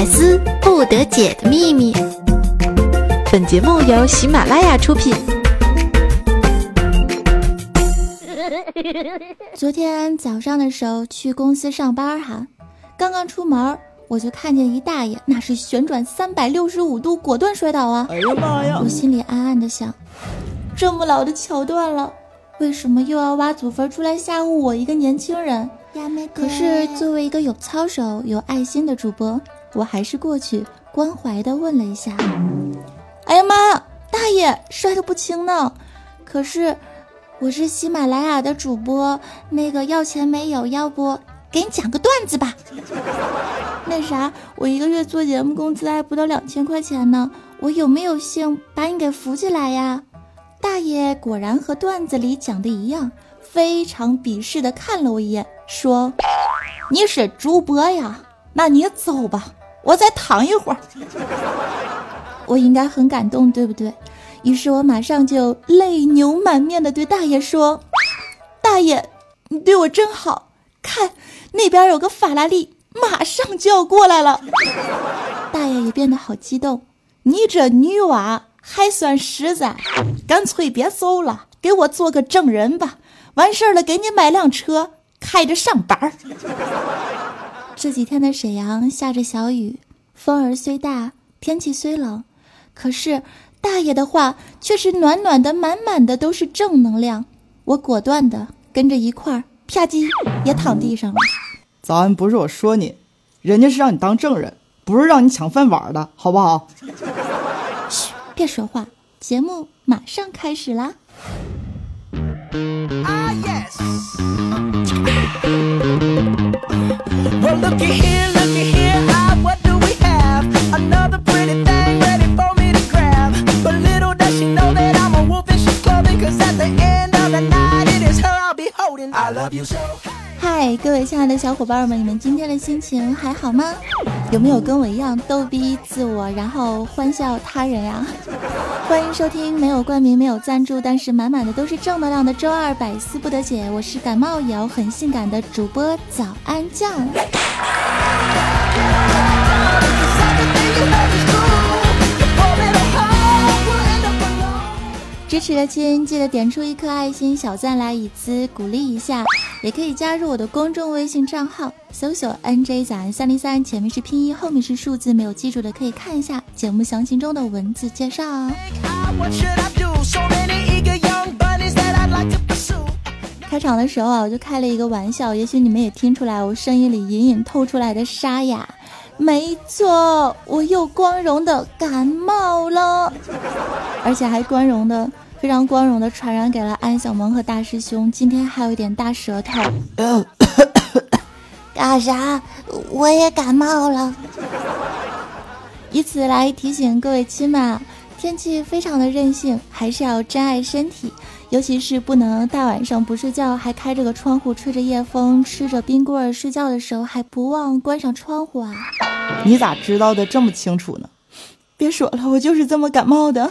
百思不得解的秘密。本节目由喜马拉雅出品。昨天早上的时候去公司上班哈，刚刚出门我就看见一大爷，那是旋转三百六十五度果断摔倒啊！哎呀妈呀！我心里暗暗的想，这么老的桥段了，为什么又要挖祖坟出来吓唬我一个年轻人？可是作为一个有操守、有爱心的主播，我还是过去关怀的问了一下。哎呀妈，大爷摔得不轻呢！可是我是喜马拉雅的主播，那个要钱没有？要不给你讲个段子吧？那啥，我一个月做节目工资还不到两千块钱呢，我有没有幸把你给扶起来呀？大爷果然和段子里讲的一样，非常鄙视的看了我一眼。说你是主播呀，那你走吧，我再躺一会儿。我应该很感动，对不对？于是我马上就泪流满面的对大爷说：“大爷，你对我真好，看那边有个法拉利，马上就要过来了。”大爷也变得好激动，你这女娃还算实在，干脆别走了，给我做个证人吧。完事儿了，给你买辆车。开着上班儿。这几天的沈阳下着小雨，风儿虽大，天气虽冷，可是大爷的话却是暖暖的，满满的都是正能量。我果断的跟着一块儿啪叽也躺地上了。早安，不是我说你，人家是让你当证人，不是让你抢饭碗的，好不好？嘘，别说话，节目马上开始啦。Well, looky here, looky here, I, what do we have? Another pretty thing ready for me to grab. But little does she know that I'm a wolf at the end of the night, it is her I'll be holding. I love you so. 嗨，各位亲爱的小伙伴们，你们今天的心情还好吗？有没有跟我一样逗逼自我，然后欢笑他人呀？欢迎收听没有冠名、没有赞助，但是满满的都是正能量的周二百思不得解。我是感冒也要很性感的主播早安酱。支持的亲记得点出一颗爱心小赞来以资鼓励一下，也可以加入我的公众微信账号，搜索 NJ 早安三零三，前面是拼音，后面是数字，没有记住的可以看一下节目详情中的文字介绍。开场的时候啊，我就开了一个玩笑，也许你们也听出来，我声音里隐隐透出来的沙哑。没错，我又光荣的感冒了，而且还光荣的、非常光荣的传染给了安小萌和大师兄。今天还有一点大舌头。干啥？我也感冒了。以此来提醒各位亲们，天气非常的任性，还是要珍爱身体。尤其是不能大晚上不睡觉，还开着个窗户吹着夜风，吃着冰棍儿睡觉的时候还不忘关上窗户啊！你咋知道的这么清楚呢？别说了，我就是这么感冒的。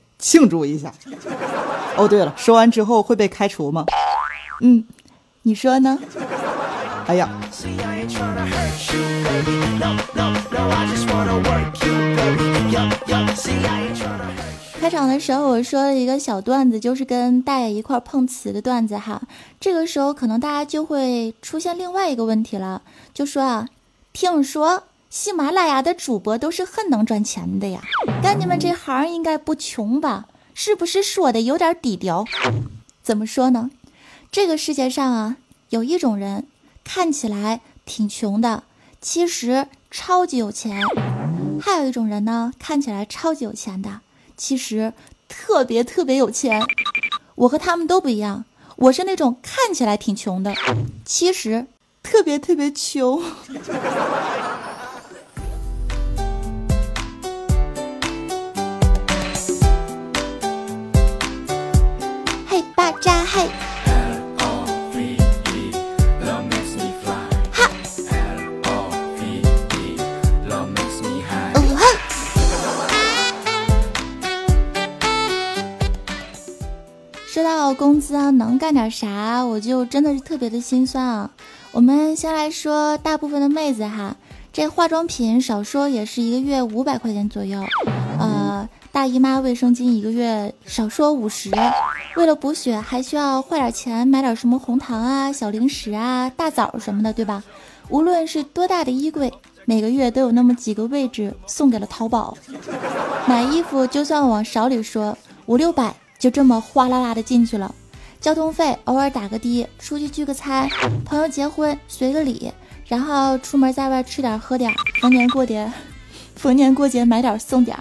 庆祝一下。哦，对了，说完之后会被开除吗？嗯，你说呢？哎呀！开场的时候我说了一个小段子，就是跟大爷一块碰瓷的段子哈。这个时候可能大家就会出现另外一个问题了，就说啊，听说喜马拉雅的主播都是很能赚钱的呀，干你们这行应该不穷吧？是不是说的有点低调？怎么说呢？这个世界上啊，有一种人。看起来挺穷的，其实超级有钱；还有一种人呢，看起来超级有钱的，其实特别特别有钱。我和他们都不一样，我是那种看起来挺穷的，其实特别特别穷。能干点啥，我就真的是特别的心酸啊。我们先来说大部分的妹子哈，这化妆品少说也是一个月五百块钱左右，呃，大姨妈卫生巾一个月少说五十，为了补血还需要花点钱买点什么红糖啊、小零食啊、大枣什么的，对吧？无论是多大的衣柜，每个月都有那么几个位置送给了淘宝。买衣服就算往少里说，五六百。就这么哗啦啦的进去了，交通费偶尔打个的，出去聚个餐，朋友结婚随个礼，然后出门在外吃点喝点，逢年过节，逢年过节买点送点。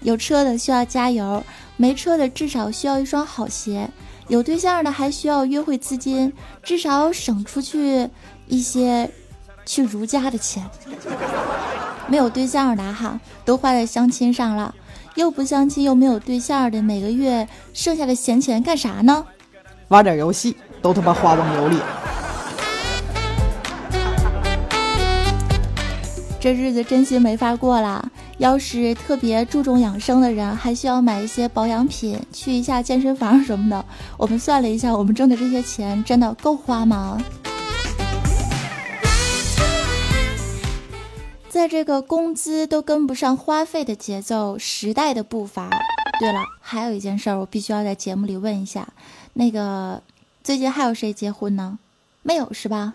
有车的需要加油，没车的至少需要一双好鞋，有对象的还需要约会资金，至少省出去一些去如家的钱。没有对象的哈，都花在相亲上了。又不相亲又没有对象的，每个月剩下的闲钱干啥呢？玩点游戏，都他妈花网游里。这日子真心没法过了。要是特别注重养生的人，还需要买一些保养品，去一下健身房什么的。我们算了一下，我们挣的这些钱真的够花吗？在这个工资都跟不上花费的节奏，时代的步伐。对了，还有一件事儿，我必须要在节目里问一下，那个最近还有谁结婚呢？没有是吧？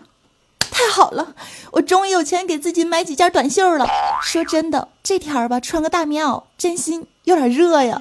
太好了，我终于有钱给自己买几件短袖了。说真的，这天儿吧，穿个大棉袄，真心有点热呀。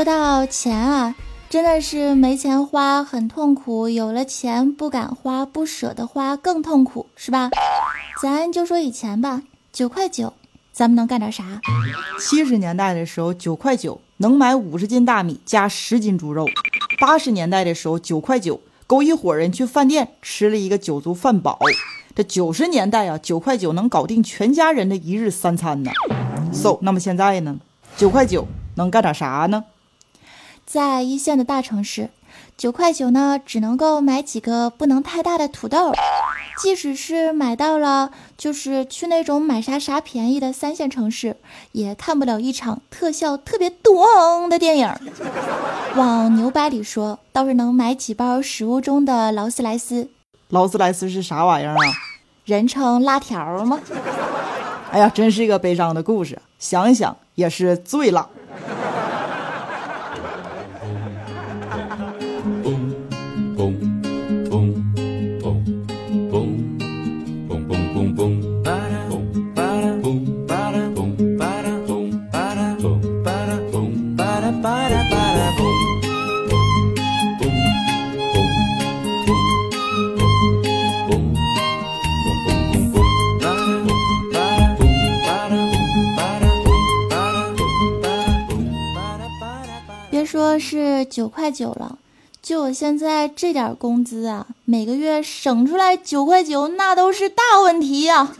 说到钱啊，真的是没钱花很痛苦，有了钱不敢花，不舍得花更痛苦，是吧？咱就说以前吧，九块九，咱们能干点啥？七十年代的时候，九块九能买五十斤大米加十斤猪肉；八十年代的时候，九块九够一伙人去饭店吃了一个酒足饭饱；这九十年代啊，九块九能搞定全家人的一日三餐呢。So，那么现在呢？九块九能干点啥呢？在一线的大城市，九块九呢，只能够买几个不能太大的土豆。即使是买到了，就是去那种买啥啥便宜的三线城市，也看不了一场特效特别咚的电影。往牛掰里说，倒是能买几包食物中的劳斯莱斯。劳斯莱斯是啥玩意儿啊？人称辣条吗？哎呀，真是一个悲伤的故事，想一想也是醉了。别说是九块九了，就我现在这点工资啊，每个月省出来九块九，那都是大问题呀。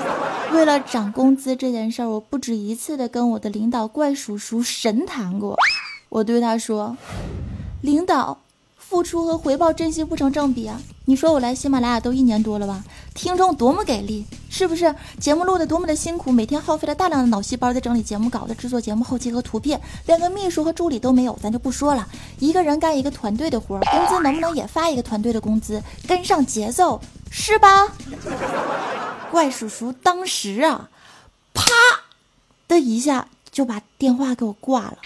为了涨工资这件事儿，我不止一次的跟我的领导怪叔叔神谈过。我对他说：“领导。”付出和回报真心不成正比啊！你说我来喜马拉雅都一年多了吧，听众多么给力，是不是？节目录的多么的辛苦，每天耗费了大量的脑细胞在整理节目稿的制作节目后期和图片，连个秘书和助理都没有，咱就不说了。一个人干一个团队的活，工资能不能也发一个团队的工资，跟上节奏，是吧？怪叔叔当时啊，啪的一下。就把电话给我挂了。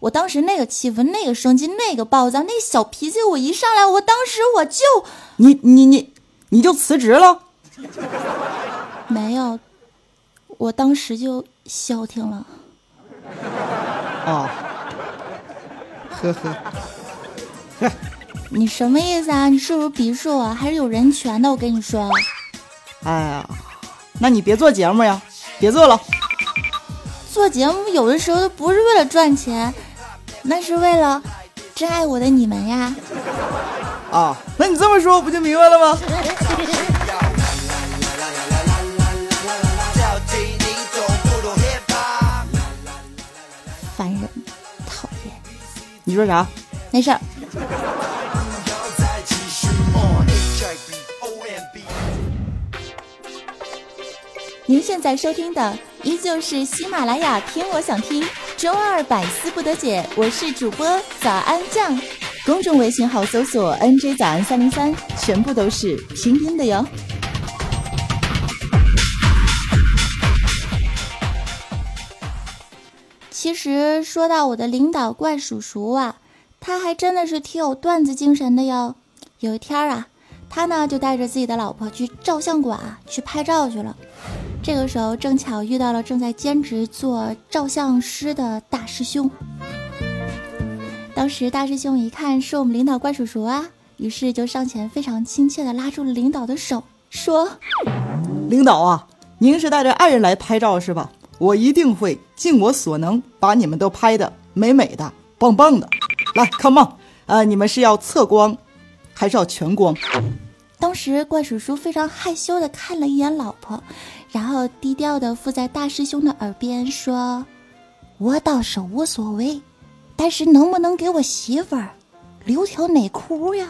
我当时那个气氛，那个生气，那个暴躁，那小脾气，我一上来，我当时我就你你你你就辞职了？没有，我当时就消停了。哦，呵呵，呵，你什么意思啊？你是不是鄙视我？还是有人权的？我跟你说。哎呀，那你别做节目呀，别做了。做节目有的时候都不是为了赚钱，那是为了真爱我的你们呀。啊，那你这么说，我不就明白了吗？烦人，讨厌。你说啥？没事儿。现在收听的依旧是喜马拉雅听我想听，周二百思不得解，我是主播早安酱，公众微信号搜索 NJ 早安三零三，全部都是拼音的哟。其实说到我的领导怪叔叔啊，他还真的是挺有段子精神的哟。有一天啊，他呢就带着自己的老婆去照相馆去拍照去了。这个时候正巧遇到了正在兼职做照相师的大师兄。当时大师兄一看是我们领导怪叔叔啊，于是就上前非常亲切的拉住了领导的手，说：“领导啊，您是带着爱人来拍照是吧？我一定会尽我所能把你们都拍的美美的、棒棒的。来，come on，呃，你们是要侧光，还是要全光？”当时怪叔叔非常害羞的看了一眼老婆。然后低调的附在大师兄的耳边说：“我倒是无所谓，但是能不能给我媳妇儿留条内裤呀？”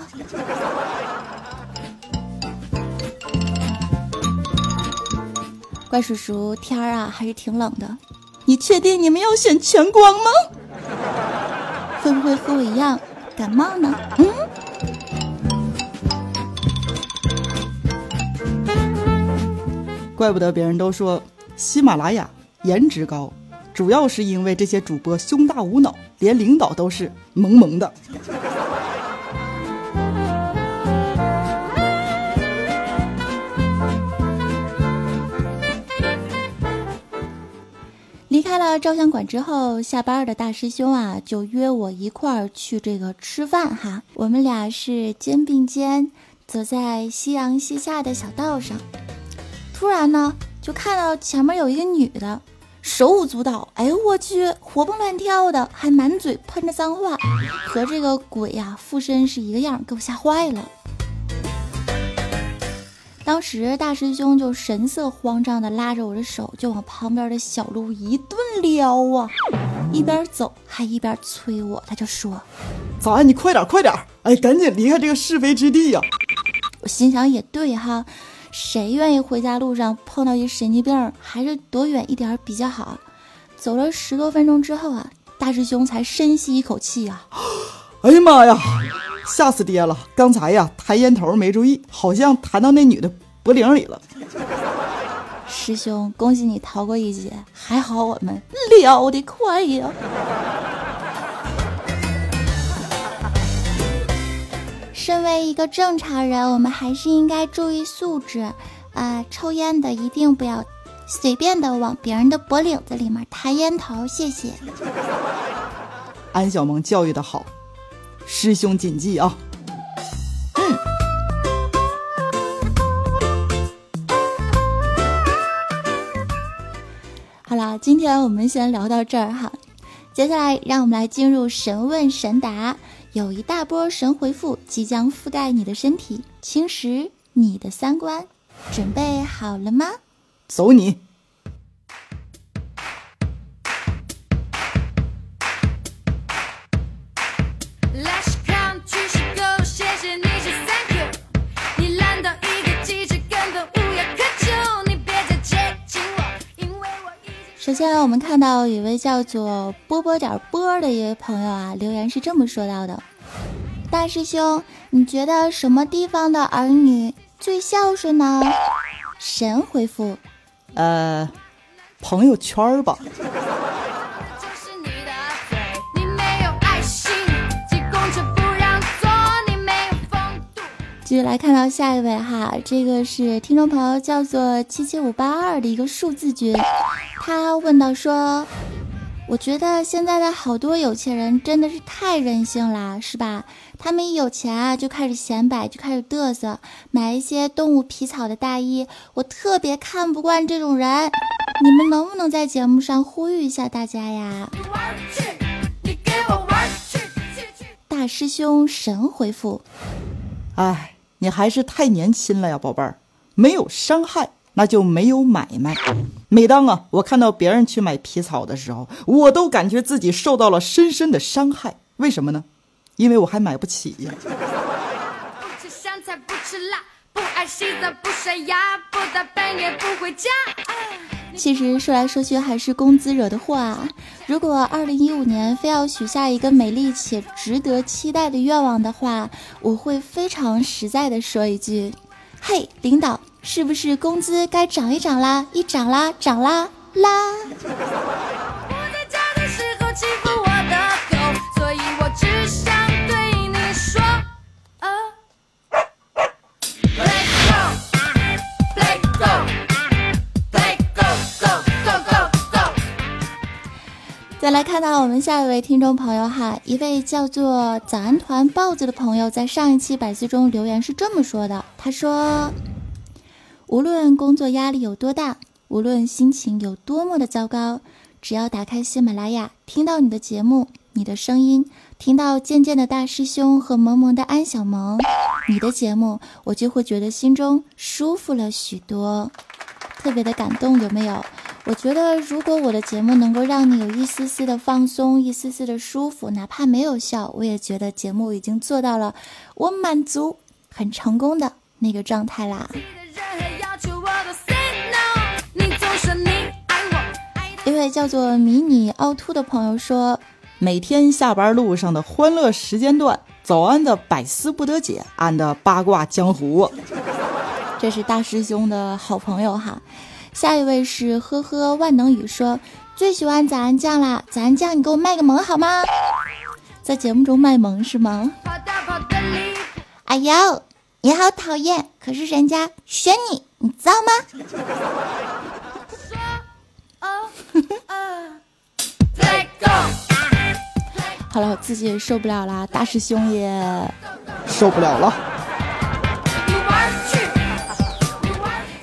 怪叔叔，天儿啊还是挺冷的，你确定你们要选全光吗？会不会和我一样感冒呢？嗯。怪不得别人都说喜马拉雅颜值高，主要是因为这些主播胸大无脑，连领导都是萌萌的。离开了照相馆之后，下班的大师兄啊就约我一块儿去这个吃饭哈。我们俩是肩并肩走在夕阳西下的小道上。突然呢，就看到前面有一个女的，手舞足蹈，哎呦我去，活蹦乱跳的，还满嘴喷着脏话，和这个鬼呀附身是一个样，给我吓坏了。当时大师兄就神色慌张的拉着我的手，就往旁边的小路一顿撩啊，一边走还一边催我，他就说：“早安，你快点快点，哎，赶紧离开这个是非之地呀！”我心想也对哈。谁愿意回家路上碰到一神经病？还是躲远一点比较好。走了十多分钟之后啊，大师兄才深吸一口气啊！哎呀妈呀，吓死爹了！刚才呀，弹烟头没注意，好像弹到那女的脖领里了。师兄，恭喜你逃过一劫，还好我们撩得快呀！身为一个正常人，我们还是应该注意素质啊！抽烟的一定不要随便的往别人的脖领子里面弹烟头，谢谢。安小萌教育的好，师兄谨记啊！嗯，好了，今天我们先聊到这儿哈，接下来让我们来进入神问神答。有一大波神回复即将覆盖你的身体，侵蚀你的三观，准备好了吗？走你！首先，我们看到一位叫做波波点波的一位朋友啊，留言是这么说到的：“大师兄，你觉得什么地方的儿女最孝顺呢？”神回复：“呃，朋友圈儿吧。”继续来看到下一位哈，这个是听众朋友叫做七七五八二的一个数字君，他问到说。我觉得现在的好多有钱人真的是太任性了，是吧？他们一有钱啊，就开始显摆，就开始嘚瑟，买一些动物皮草的大衣。我特别看不惯这种人，你们能不能在节目上呼吁一下大家呀？大师兄神回复：哎，你还是太年轻了呀，宝贝儿，没有伤害。那就没有买卖。每当啊，我看到别人去买皮草的时候，我都感觉自己受到了深深的伤害。为什么呢？因为我还买不起呀。不吃香菜，不吃辣，不爱洗澡，不刷牙，不打扮也不回家其实说来说去还是工资惹的祸啊！如果二零一五年非要许下一个美丽且值得期待的愿望的话，我会非常实在的说一句：嘿，领导。是不是工资该涨一涨啦？一涨啦，涨啦啦！再来看到我们下一位听众朋友哈，一位叫做早安团豹子的朋友，在上一期百思中留言是这么说的，他说。无论工作压力有多大，无论心情有多么的糟糕，只要打开喜马拉雅，听到你的节目，你的声音，听到渐渐的大师兄和萌萌的安小萌，你的节目，我就会觉得心中舒服了许多，特别的感动，有没有？我觉得如果我的节目能够让你有一丝丝的放松，一丝丝的舒服，哪怕没有笑，我也觉得节目已经做到了我满足、很成功的那个状态啦。位叫做迷你凹凸的朋友说：“每天下班路上的欢乐时间段，早安的百思不得解，安的八卦江湖。”这是大师兄的好朋友哈。下一位是呵呵万能语说：“最喜欢早安酱啦，早安酱你给我卖个萌好吗？在节目中卖萌是吗？”哎呦，你好讨厌，可是人家选你。你知道吗？好了，我自己也受不了啦，大师兄也受不了了。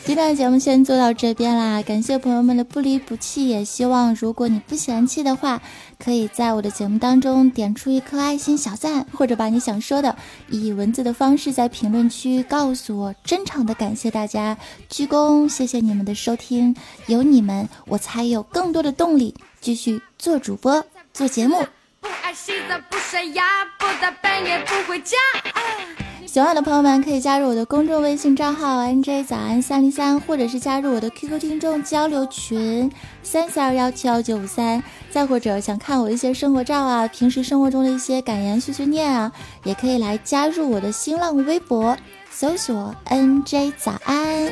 今天的节目先做到这边啦，感谢朋友们的不离不弃，也希望如果你不嫌弃的话，可以在我的节目当中点出一颗爱心小赞，或者把你想说的以文字的方式在评论区告诉我，真诚的感谢大家，鞠躬，谢谢你们的收听，有你们我才有更多的动力继续做主播做节目。不爱洗澡，不刷牙，不大半夜不回家。喜欢的朋友们可以加入我的公众微信账号 nj 早安三零三，或者是加入我的 QQ 听众交流群三四二幺七幺九五三。再或者想看我一些生活照啊，平时生活中的一些感言碎碎念啊，也可以来加入我的新浪微博，搜索 nj 早安。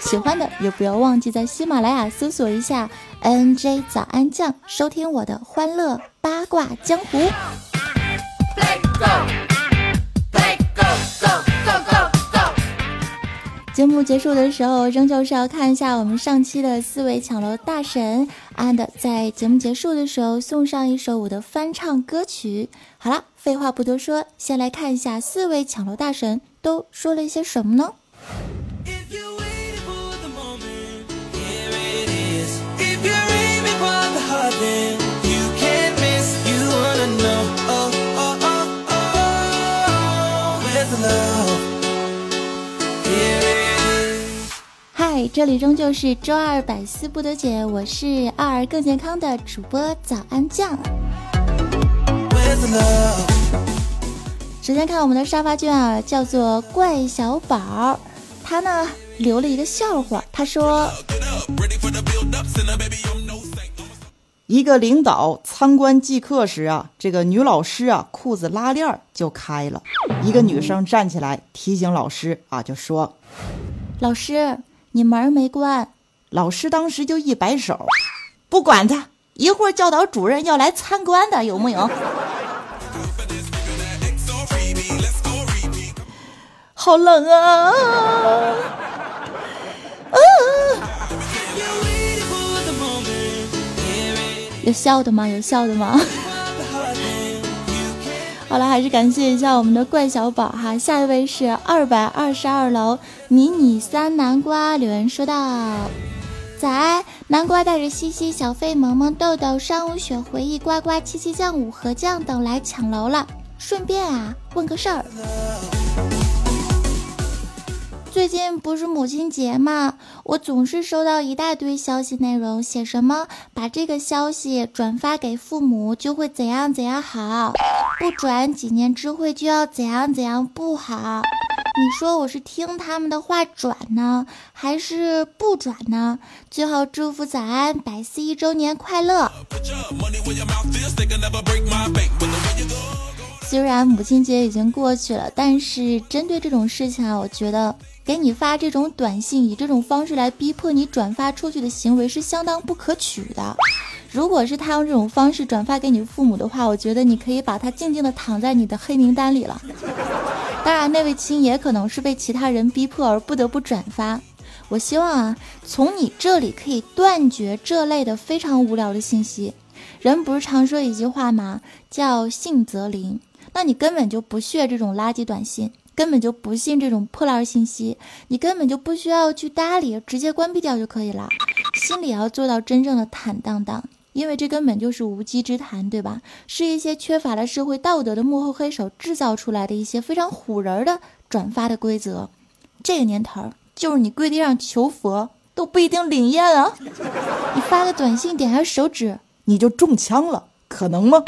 喜欢的也不要忘记在喜马拉雅搜索一下 nj 早安酱，收听我的欢乐八卦江湖。节目结束的时候，仍旧是要看一下我们上期的四位抢楼大神，and 在节目结束的时候送上一首我的翻唱歌曲。好了，废话不多说，先来看一下四位抢楼大神都说了一些什么呢？这里终究是周二百思不得解，我是二儿更健康的主播早安酱。首先看我们的沙发君啊，叫做怪小宝，他呢留了一个笑话，他说：一个领导参观即课时啊，这个女老师啊裤子拉链就开了，一个女生站起来提醒老师啊，就说：老师。你门没关，老师当时就一摆手，不管他，一会儿教导主任要来参观的，有木有？好冷啊！啊！有笑的吗？有笑的吗？好了，还是感谢一下我们的怪小宝哈。下一位是二百二十二楼迷你三南瓜留言说道：早安，南瓜带着西西、小飞、萌萌、豆豆、山无雪、回忆、呱呱、七七酱、五和酱等来抢楼了。顺便啊，问个事儿。最近不是母亲节吗？我总是收到一大堆消息，内容写什么把这个消息转发给父母就会怎样怎样好，不转几年之后就要怎样怎样不好。你说我是听他们的话转呢，还是不转呢？最后祝福早安百思一周年快乐。虽然母亲节已经过去了，但是针对这种事情啊，我觉得。给你发这种短信，以这种方式来逼迫你转发出去的行为是相当不可取的。如果是他用这种方式转发给你父母的话，我觉得你可以把他静静的躺在你的黑名单里了。当然，那位亲也可能是被其他人逼迫而不得不转发。我希望啊，从你这里可以断绝这类的非常无聊的信息。人不是常说一句话吗？叫信则灵。那你根本就不屑这种垃圾短信。根本就不信这种破烂信息，你根本就不需要去搭理，直接关闭掉就可以了。心里要做到真正的坦荡荡，因为这根本就是无稽之谈，对吧？是一些缺乏了社会道德的幕后黑手制造出来的一些非常唬人的转发的规则。这个年头，就是你跪地上求佛都不一定灵验啊！你发个短信，点下手指，你就中枪了，可能吗？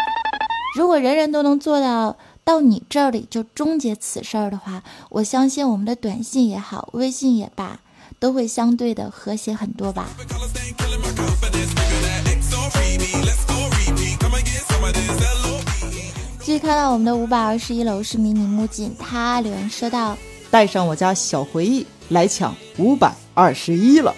如果人人都能做到。到你这里就终结此事儿的话，我相信我们的短信也好，微信也罢，都会相对的和谐很多吧。继续看到我们的五百二十一楼是迷你木槿，他留言说道：“带上我家小回忆来抢五百二十一了。”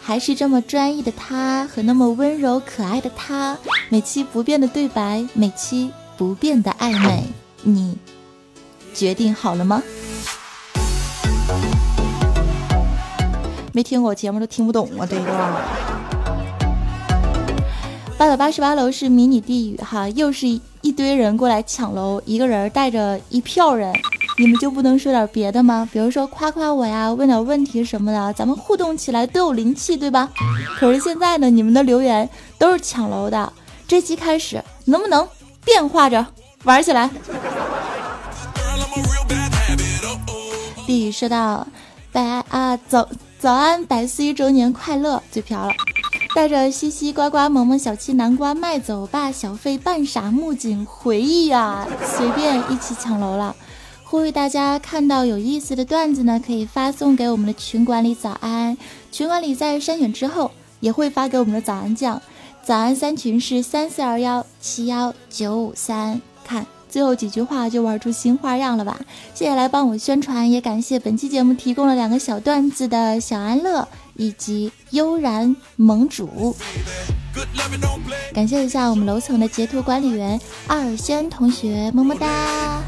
还是这么专一的他和那么温柔可爱的他，每期不变的对白，每期不变的暧昧。你决定好了吗？没听过我节目都听不懂啊！这一段。八百八十八楼是迷你地狱哈，又是一堆人过来抢楼，一个人带着一票人，你们就不能说点别的吗？比如说夸夸我呀，问点问题什么的，咱们互动起来都有灵气，对吧？可是现在呢，你们的留言都是抢楼的，这期开始能不能变化着？玩起来！弟说道：“白啊早早安，百四一周年快乐！嘴瓢了，带着西西、呱呱、萌萌、小七、南瓜、卖走吧、小费、半傻、木槿、回忆啊，随便一起抢楼了！呼吁大家看到有意思的段子呢，可以发送给我们的群管理早安，群管理在筛选之后也会发给我们的早安酱。早安三群是三四二幺七幺九五三。看最后几句话就玩出新花样了吧？谢谢来帮我宣传，也感谢本期节目提供了两个小段子的小安乐以及悠然盟主。感谢一下我们楼层的截图管理员二轩同学，么么哒。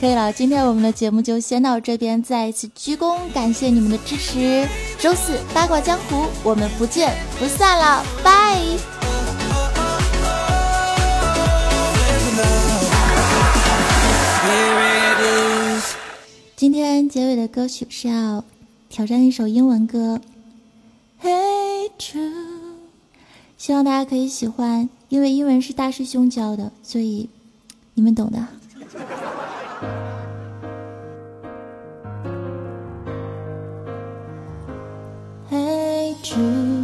可以了，今天我们的节目就先到这边，再一次鞠躬，感谢你们的支持。周四八卦江湖，我们不见不散了，拜。今天结尾的歌曲是要挑战一首英文歌，Hey Jude，希望大家可以喜欢，因为英文是大师兄教的，所以你们懂的。Hey Jude